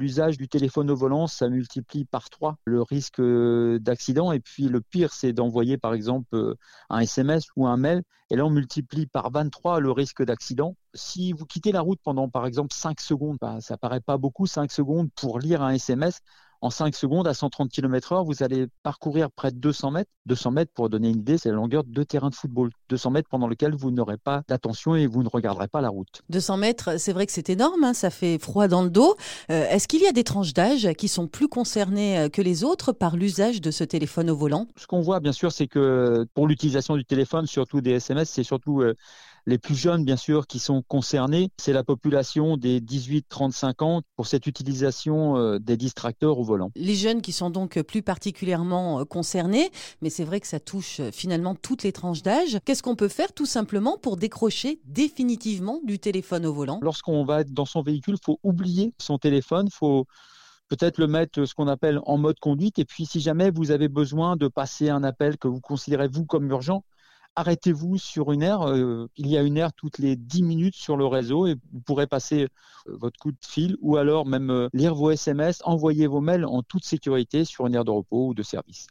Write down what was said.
L'usage du téléphone au volant, ça multiplie par trois le risque d'accident. Et puis le pire, c'est d'envoyer par exemple un SMS ou un mail. Et là, on multiplie par 23 le risque d'accident. Si vous quittez la route pendant par exemple 5 secondes, bah, ça paraît pas beaucoup, 5 secondes pour lire un SMS, en 5 secondes à 130 km h vous allez parcourir près de 200 mètres. 200 mètres, pour donner une idée, c'est la longueur de deux terrains de football. 200 mètres pendant lequel vous n'aurez pas d'attention et vous ne regarderez pas la route. 200 mètres, c'est vrai que c'est énorme, hein, ça fait froid dans le dos. Euh, est-ce qu'il y a des tranches d'âge qui sont plus concernées euh, que les autres par l'usage de ce téléphone au volant? Ce qu'on voit, bien sûr, c'est que pour l'utilisation du téléphone, surtout des SMS, c'est surtout euh, les plus jeunes, bien sûr, qui sont concernés, c'est la population des 18-35 ans pour cette utilisation euh, des distracteurs au volant. Les jeunes qui sont donc plus particulièrement euh, concernés, mais c'est vrai que ça touche euh, finalement toutes les tranches d'âge. Qu'est-ce qu'on peut faire tout simplement pour décrocher définitivement du téléphone au volant? Lorsqu'on va être dans son véhicule, il faut oublier son téléphone, il faut peut-être le mettre ce qu'on appelle en mode conduite. Et puis, si jamais vous avez besoin de passer un appel que vous considérez vous comme urgent, arrêtez-vous sur une aire. Euh, il y a une aire toutes les 10 minutes sur le réseau et vous pourrez passer euh, votre coup de fil ou alors même euh, lire vos SMS, envoyer vos mails en toute sécurité sur une aire de repos ou de service.